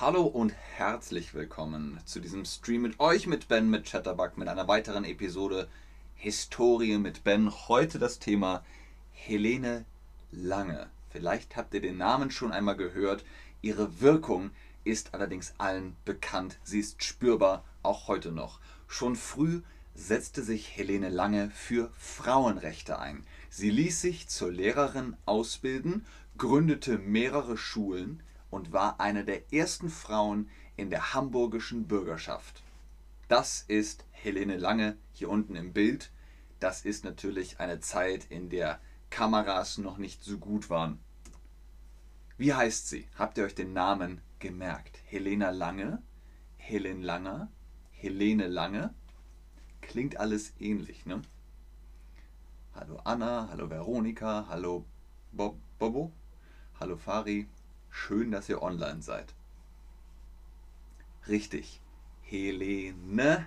Hallo und herzlich willkommen zu diesem Stream mit euch, mit Ben, mit Chatterbug, mit einer weiteren Episode Historie mit Ben. Heute das Thema Helene Lange. Vielleicht habt ihr den Namen schon einmal gehört. Ihre Wirkung ist allerdings allen bekannt. Sie ist spürbar, auch heute noch. Schon früh setzte sich Helene Lange für Frauenrechte ein. Sie ließ sich zur Lehrerin ausbilden, gründete mehrere Schulen, und war eine der ersten Frauen in der hamburgischen Bürgerschaft. Das ist Helene Lange hier unten im Bild. Das ist natürlich eine Zeit, in der Kameras noch nicht so gut waren. Wie heißt sie? Habt ihr euch den Namen gemerkt? Helena Lange? Helen Langer? Helene Lange? Klingt alles ähnlich, ne? Hallo Anna, hallo Veronika, hallo Bob, Bobo, hallo Fari, Schön, dass ihr online seid. Richtig. Helene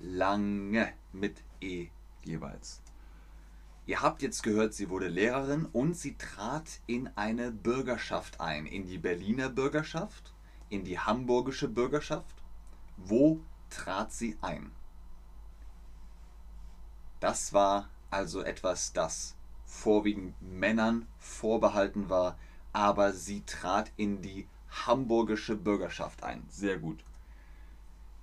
Lange mit E jeweils. Ihr habt jetzt gehört, sie wurde Lehrerin und sie trat in eine Bürgerschaft ein. In die Berliner Bürgerschaft, in die hamburgische Bürgerschaft. Wo trat sie ein? Das war also etwas, das vorwiegend Männern vorbehalten war, aber sie trat in die hamburgische Bürgerschaft ein. Sehr gut.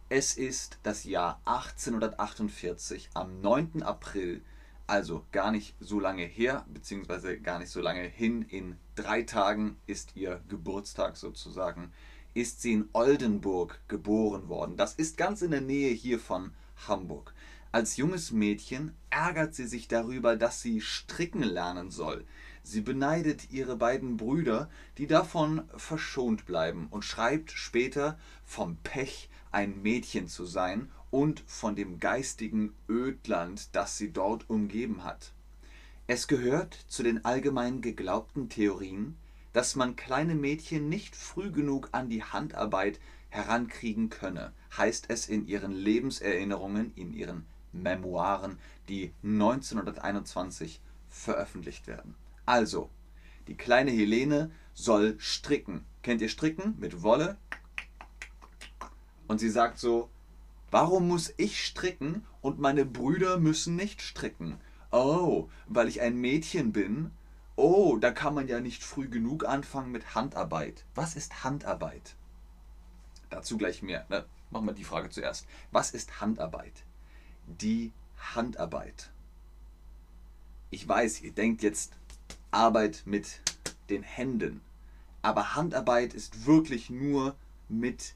Es ist das Jahr 1848, am 9. April, also gar nicht so lange her, beziehungsweise gar nicht so lange hin, in drei Tagen ist ihr Geburtstag sozusagen, ist sie in Oldenburg geboren worden. Das ist ganz in der Nähe hier von Hamburg. Als junges Mädchen ärgert sie sich darüber, dass sie stricken lernen soll. Sie beneidet ihre beiden Brüder, die davon verschont bleiben, und schreibt später vom Pech, ein Mädchen zu sein und von dem geistigen Ödland, das sie dort umgeben hat. Es gehört zu den allgemein geglaubten Theorien, dass man kleine Mädchen nicht früh genug an die Handarbeit herankriegen könne, heißt es in ihren Lebenserinnerungen, in ihren Memoiren, die 1921 veröffentlicht werden. Also, die kleine Helene soll stricken. Kennt ihr stricken? Mit Wolle. Und sie sagt so, warum muss ich stricken und meine Brüder müssen nicht stricken? Oh, weil ich ein Mädchen bin? Oh, da kann man ja nicht früh genug anfangen mit Handarbeit. Was ist Handarbeit? Dazu gleich mehr. Ne? Machen wir die Frage zuerst. Was ist Handarbeit? Die Handarbeit. Ich weiß, ihr denkt jetzt, Arbeit mit den Händen. Aber Handarbeit ist wirklich nur mit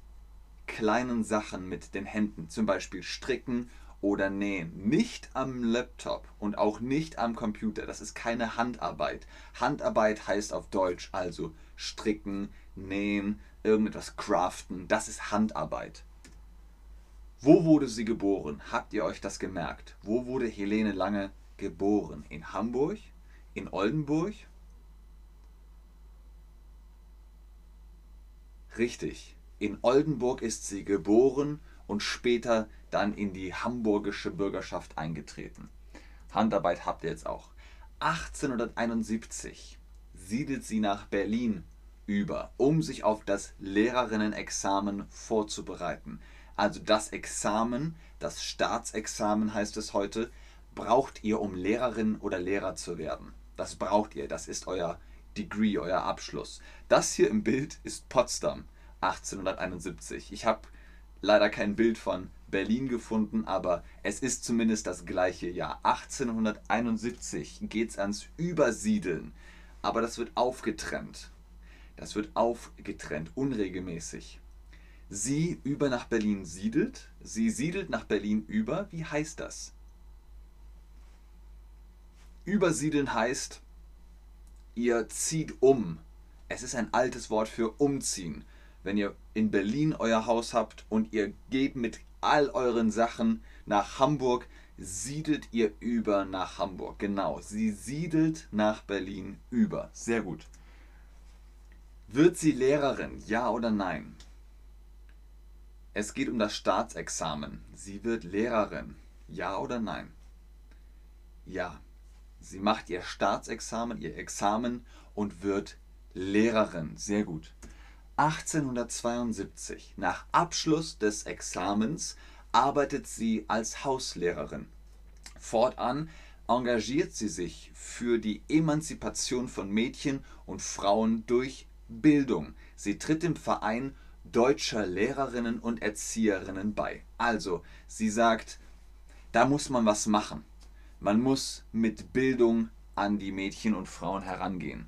kleinen Sachen mit den Händen, zum Beispiel stricken oder nähen. Nicht am Laptop und auch nicht am Computer. Das ist keine Handarbeit. Handarbeit heißt auf Deutsch also stricken, nähen, irgendetwas craften. Das ist Handarbeit. Wo wurde sie geboren? Habt ihr euch das gemerkt? Wo wurde Helene Lange geboren? In Hamburg? In Oldenburg? Richtig, in Oldenburg ist sie geboren und später dann in die hamburgische Bürgerschaft eingetreten. Handarbeit habt ihr jetzt auch. 1871 siedelt sie nach Berlin über, um sich auf das Lehrerinnenexamen vorzubereiten. Also das Examen, das Staatsexamen heißt es heute, braucht ihr, um Lehrerin oder Lehrer zu werden. Das braucht ihr, das ist euer Degree, euer Abschluss. Das hier im Bild ist Potsdam 1871. Ich habe leider kein Bild von Berlin gefunden, aber es ist zumindest das gleiche Jahr. 1871 geht es ans Übersiedeln, aber das wird aufgetrennt. Das wird aufgetrennt, unregelmäßig. Sie über nach Berlin siedelt, sie siedelt nach Berlin über, wie heißt das? Übersiedeln heißt, ihr zieht um. Es ist ein altes Wort für umziehen. Wenn ihr in Berlin euer Haus habt und ihr geht mit all euren Sachen nach Hamburg, siedelt ihr über nach Hamburg. Genau, sie siedelt nach Berlin über. Sehr gut. Wird sie Lehrerin? Ja oder nein? Es geht um das Staatsexamen. Sie wird Lehrerin. Ja oder nein? Ja. Sie macht ihr Staatsexamen, ihr Examen und wird Lehrerin. Sehr gut. 1872, nach Abschluss des Examens, arbeitet sie als Hauslehrerin. Fortan engagiert sie sich für die Emanzipation von Mädchen und Frauen durch Bildung. Sie tritt dem Verein deutscher Lehrerinnen und Erzieherinnen bei. Also, sie sagt, da muss man was machen. Man muss mit Bildung an die Mädchen und Frauen herangehen.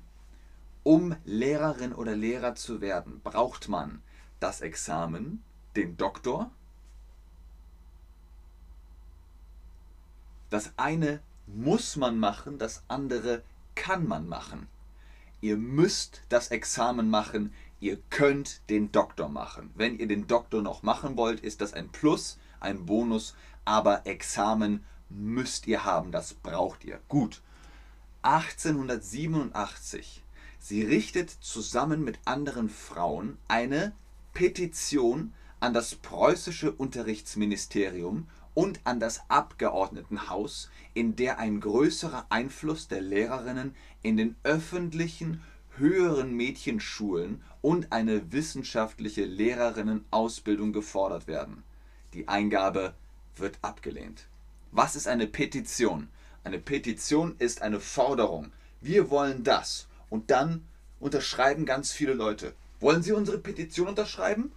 Um Lehrerin oder Lehrer zu werden, braucht man das Examen, den Doktor. Das eine muss man machen, das andere kann man machen. Ihr müsst das Examen machen, ihr könnt den Doktor machen. Wenn ihr den Doktor noch machen wollt, ist das ein Plus, ein Bonus, aber Examen müsst ihr haben, das braucht ihr. Gut. 1887. Sie richtet zusammen mit anderen Frauen eine Petition an das preußische Unterrichtsministerium und an das Abgeordnetenhaus, in der ein größerer Einfluss der Lehrerinnen in den öffentlichen höheren Mädchenschulen und eine wissenschaftliche Lehrerinnenausbildung gefordert werden. Die Eingabe wird abgelehnt. Was ist eine Petition? Eine Petition ist eine Forderung. Wir wollen das. Und dann unterschreiben ganz viele Leute. Wollen Sie unsere Petition unterschreiben?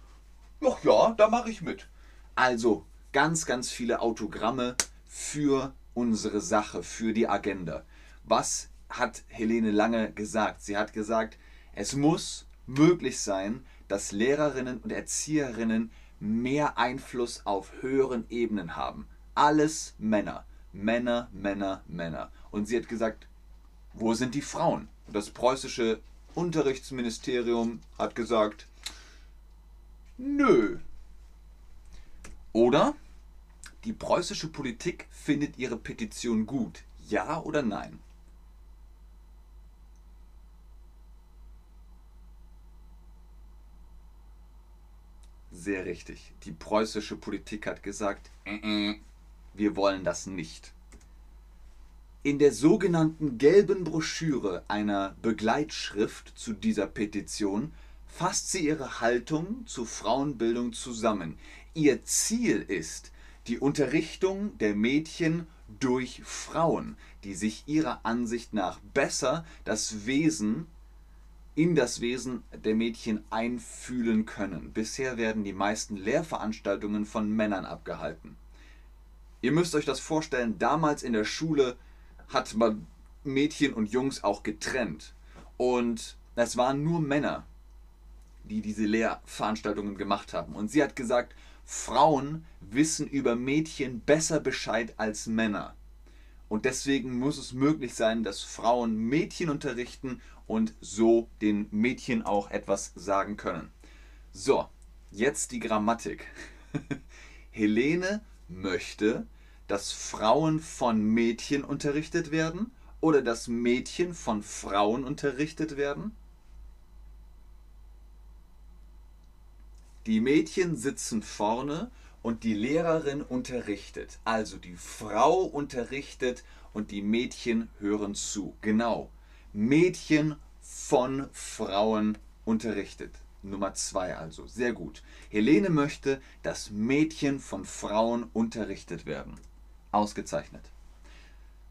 Ach ja, da mache ich mit. Also ganz, ganz viele Autogramme für unsere Sache, für die Agenda. Was hat Helene Lange gesagt? Sie hat gesagt, es muss möglich sein, dass Lehrerinnen und Erzieherinnen mehr Einfluss auf höheren Ebenen haben. Alles Männer. Männer, Männer, Männer. Und sie hat gesagt, wo sind die Frauen? Und das preußische Unterrichtsministerium hat gesagt, nö, oder die preußische Politik findet ihre Petition gut. Ja oder nein? Sehr richtig. Die preußische Politik hat gesagt, äh, äh, wir wollen das nicht. In der sogenannten gelben Broschüre einer Begleitschrift zu dieser Petition fasst sie ihre Haltung zur Frauenbildung zusammen. Ihr Ziel ist die Unterrichtung der Mädchen durch Frauen, die sich ihrer Ansicht nach besser das Wesen in das Wesen der Mädchen einfühlen können. Bisher werden die meisten Lehrveranstaltungen von Männern abgehalten. Ihr müsst euch das vorstellen, damals in der Schule hat man Mädchen und Jungs auch getrennt. Und es waren nur Männer, die diese Lehrveranstaltungen gemacht haben. Und sie hat gesagt, Frauen wissen über Mädchen besser Bescheid als Männer. Und deswegen muss es möglich sein, dass Frauen Mädchen unterrichten und so den Mädchen auch etwas sagen können. So, jetzt die Grammatik. Helene möchte, dass Frauen von Mädchen unterrichtet werden oder dass Mädchen von Frauen unterrichtet werden? Die Mädchen sitzen vorne und die Lehrerin unterrichtet. Also die Frau unterrichtet und die Mädchen hören zu. Genau. Mädchen von Frauen unterrichtet. Nummer zwei also. Sehr gut. Helene möchte, dass Mädchen von Frauen unterrichtet werden. Ausgezeichnet.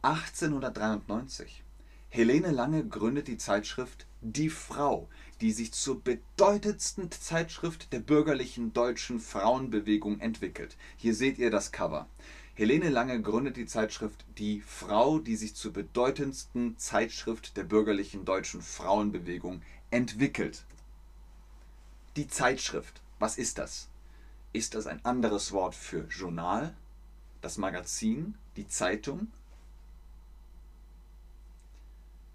1893. Helene Lange gründet die Zeitschrift Die Frau, die sich zur bedeutendsten Zeitschrift der bürgerlichen deutschen Frauenbewegung entwickelt. Hier seht ihr das Cover. Helene Lange gründet die Zeitschrift Die Frau, die sich zur bedeutendsten Zeitschrift der bürgerlichen deutschen Frauenbewegung entwickelt. Die Zeitschrift, was ist das? Ist das ein anderes Wort für Journal, das Magazin, die Zeitung?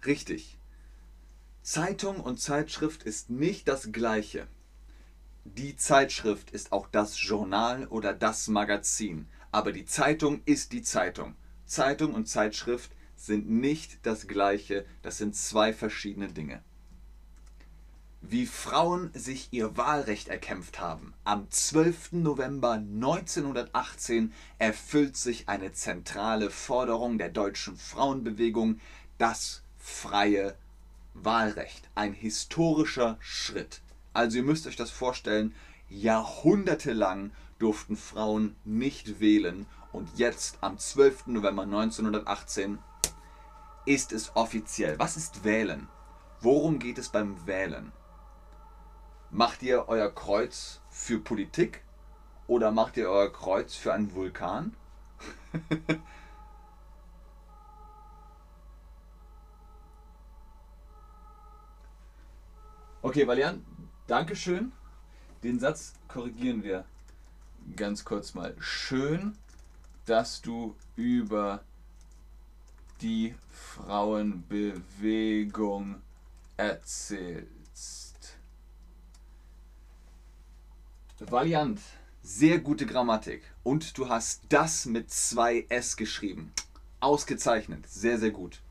Richtig. Zeitung und Zeitschrift ist nicht das gleiche. Die Zeitschrift ist auch das Journal oder das Magazin, aber die Zeitung ist die Zeitung. Zeitung und Zeitschrift sind nicht das gleiche, das sind zwei verschiedene Dinge wie Frauen sich ihr Wahlrecht erkämpft haben. Am 12. November 1918 erfüllt sich eine zentrale Forderung der deutschen Frauenbewegung, das freie Wahlrecht. Ein historischer Schritt. Also ihr müsst euch das vorstellen, jahrhundertelang durften Frauen nicht wählen und jetzt am 12. November 1918 ist es offiziell. Was ist Wählen? Worum geht es beim Wählen? Macht ihr euer Kreuz für Politik oder macht ihr euer Kreuz für einen Vulkan? okay, Valian, Dankeschön. Den Satz korrigieren wir ganz kurz mal. Schön, dass du über die Frauenbewegung erzählst. Valiant, sehr gute Grammatik. Und du hast das mit zwei S geschrieben. Ausgezeichnet, sehr, sehr gut.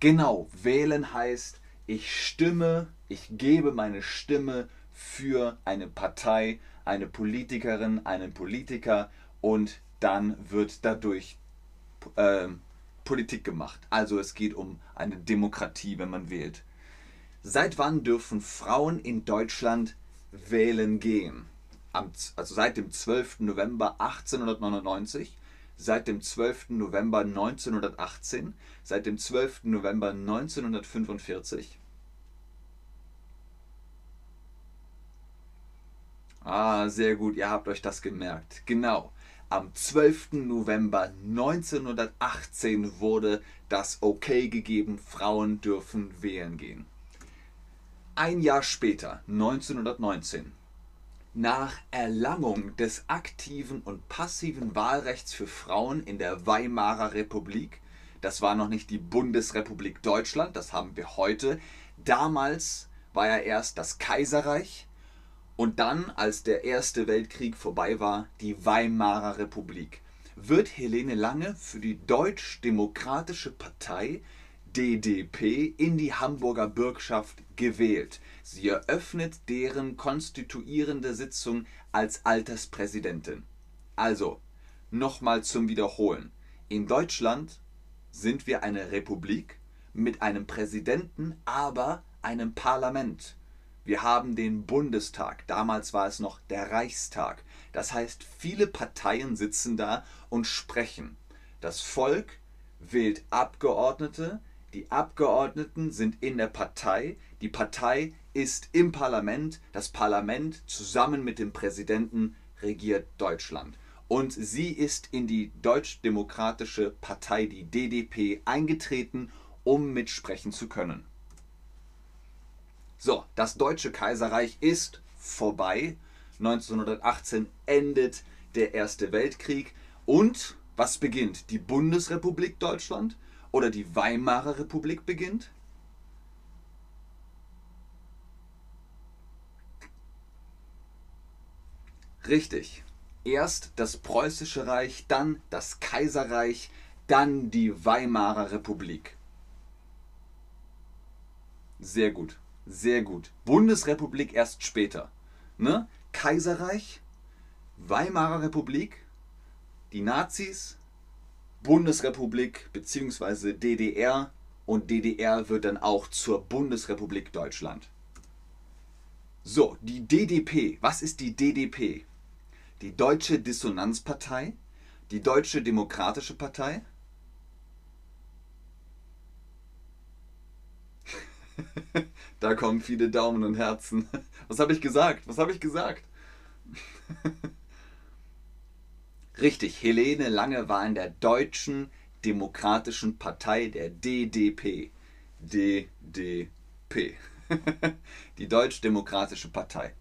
Genau, wählen heißt, ich stimme, ich gebe meine Stimme für eine Partei, eine Politikerin, einen Politiker und dann wird dadurch äh, Politik gemacht. Also es geht um eine Demokratie, wenn man wählt. Seit wann dürfen Frauen in Deutschland wählen gehen? Am, also seit dem 12. November 1899, seit dem 12. November 1918, seit dem 12. November 1945. Ah, sehr gut, ihr habt euch das gemerkt. Genau. Am 12. November 1918 wurde das Okay gegeben, Frauen dürfen wählen gehen. Ein Jahr später, 1919, nach Erlangung des aktiven und passiven Wahlrechts für Frauen in der Weimarer Republik, das war noch nicht die Bundesrepublik Deutschland, das haben wir heute, damals war ja erst das Kaiserreich, und dann, als der Erste Weltkrieg vorbei war, die Weimarer Republik. Wird Helene Lange für die Deutsch-Demokratische Partei DDP in die Hamburger Bürgschaft gewählt. Sie eröffnet deren konstituierende Sitzung als Alterspräsidentin. Also, nochmal zum Wiederholen. In Deutschland sind wir eine Republik mit einem Präsidenten, aber einem Parlament. Wir haben den Bundestag, damals war es noch der Reichstag. Das heißt, viele Parteien sitzen da und sprechen. Das Volk wählt Abgeordnete, die Abgeordneten sind in der Partei, die Partei ist im Parlament, das Parlament zusammen mit dem Präsidenten regiert Deutschland. Und sie ist in die Deutsch-Demokratische Partei, die DDP, eingetreten, um mitsprechen zu können. So, das Deutsche Kaiserreich ist vorbei. 1918 endet der Erste Weltkrieg. Und was beginnt? Die Bundesrepublik Deutschland oder die Weimarer Republik beginnt? Richtig. Erst das Preußische Reich, dann das Kaiserreich, dann die Weimarer Republik. Sehr gut. Sehr gut. Bundesrepublik erst später. Ne? Kaiserreich, Weimarer Republik, die Nazis, Bundesrepublik bzw. DDR und DDR wird dann auch zur Bundesrepublik Deutschland. So, die DDP. Was ist die DDP? Die Deutsche Dissonanzpartei, die Deutsche Demokratische Partei, da kommen viele Daumen und Herzen. Was habe ich gesagt? Was habe ich gesagt? Richtig, Helene Lange war in der Deutschen Demokratischen Partei der DDP. DDP. Die Deutsch-Demokratische Partei.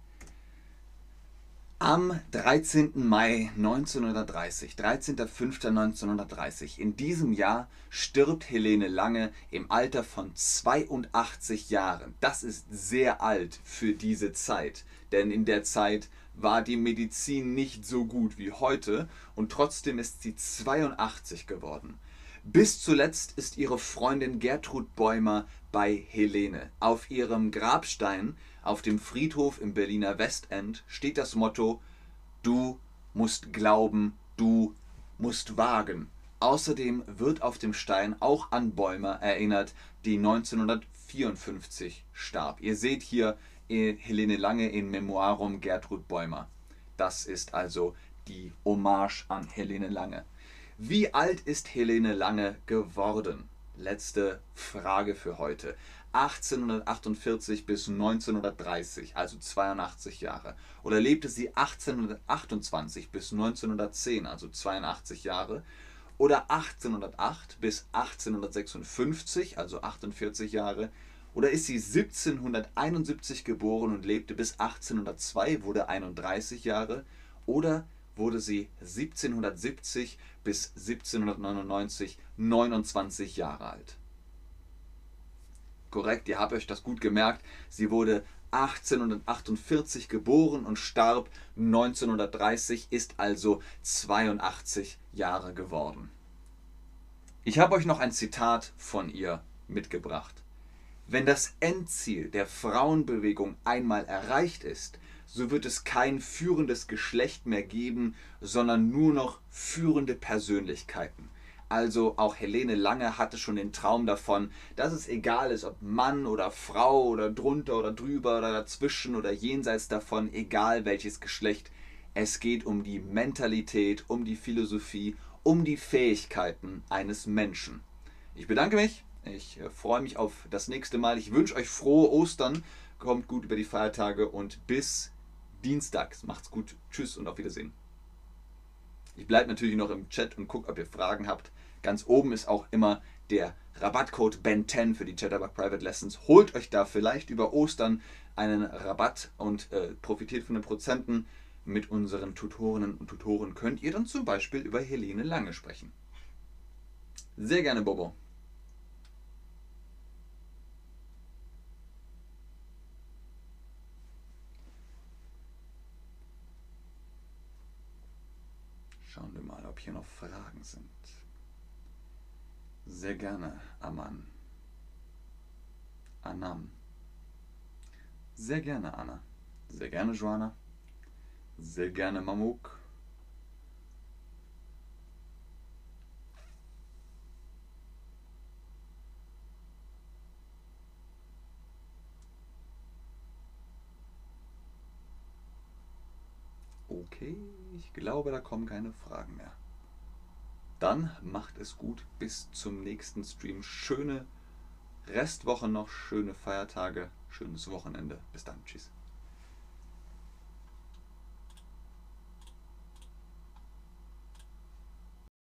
Am 13. Mai 1930, 13.05.1930, in diesem Jahr stirbt Helene Lange im Alter von 82 Jahren. Das ist sehr alt für diese Zeit, denn in der Zeit war die Medizin nicht so gut wie heute und trotzdem ist sie 82 geworden. Bis zuletzt ist ihre Freundin Gertrud Bäumer bei Helene. Auf ihrem Grabstein auf dem Friedhof im Berliner Westend steht das Motto Du musst glauben, du musst wagen. Außerdem wird auf dem Stein auch an Bäumer erinnert, die 1954 starb. Ihr seht hier äh, Helene Lange in Memoirum Gertrud Bäumer. Das ist also die Hommage an Helene Lange. Wie alt ist Helene Lange geworden? Letzte Frage für heute. 1848 bis 1930, also 82 Jahre. Oder lebte sie 1828 bis 1910, also 82 Jahre. Oder 1808 bis 1856, also 48 Jahre. Oder ist sie 1771 geboren und lebte bis 1802, wurde 31 Jahre? Oder wurde sie 1770 bis 1799 29 Jahre alt? Korrekt, ihr habt euch das gut gemerkt. Sie wurde 1848 geboren und starb 1930, ist also 82 Jahre geworden. Ich habe euch noch ein Zitat von ihr mitgebracht. Wenn das Endziel der Frauenbewegung einmal erreicht ist, so wird es kein führendes Geschlecht mehr geben, sondern nur noch führende Persönlichkeiten. Also auch Helene Lange hatte schon den Traum davon, dass es egal ist, ob Mann oder Frau oder drunter oder drüber oder dazwischen oder jenseits davon, egal welches Geschlecht, es geht um die Mentalität, um die Philosophie, um die Fähigkeiten eines Menschen. Ich bedanke mich ich äh, freue mich auf das nächste Mal. Ich wünsche euch frohe Ostern. Kommt gut über die Feiertage und bis Dienstags. Macht's gut. Tschüss und auf Wiedersehen. Ich bleibe natürlich noch im Chat und gucke, ob ihr Fragen habt. Ganz oben ist auch immer der Rabattcode BEN10 für die Chatterbug Private Lessons. Holt euch da vielleicht über Ostern einen Rabatt und äh, profitiert von den Prozenten. Mit unseren Tutorinnen und Tutoren könnt ihr dann zum Beispiel über Helene Lange sprechen. Sehr gerne, Bobo. Schauen wir mal, ob hier noch Fragen sind. Sehr gerne, Aman. Anam. Sehr gerne, Anna. Sehr gerne, Joanna. Sehr gerne, Mamuk. Okay, ich glaube, da kommen keine Fragen mehr. Dann macht es gut bis zum nächsten Stream. Schöne Restwoche noch, schöne Feiertage, schönes Wochenende. Bis dann, tschüss.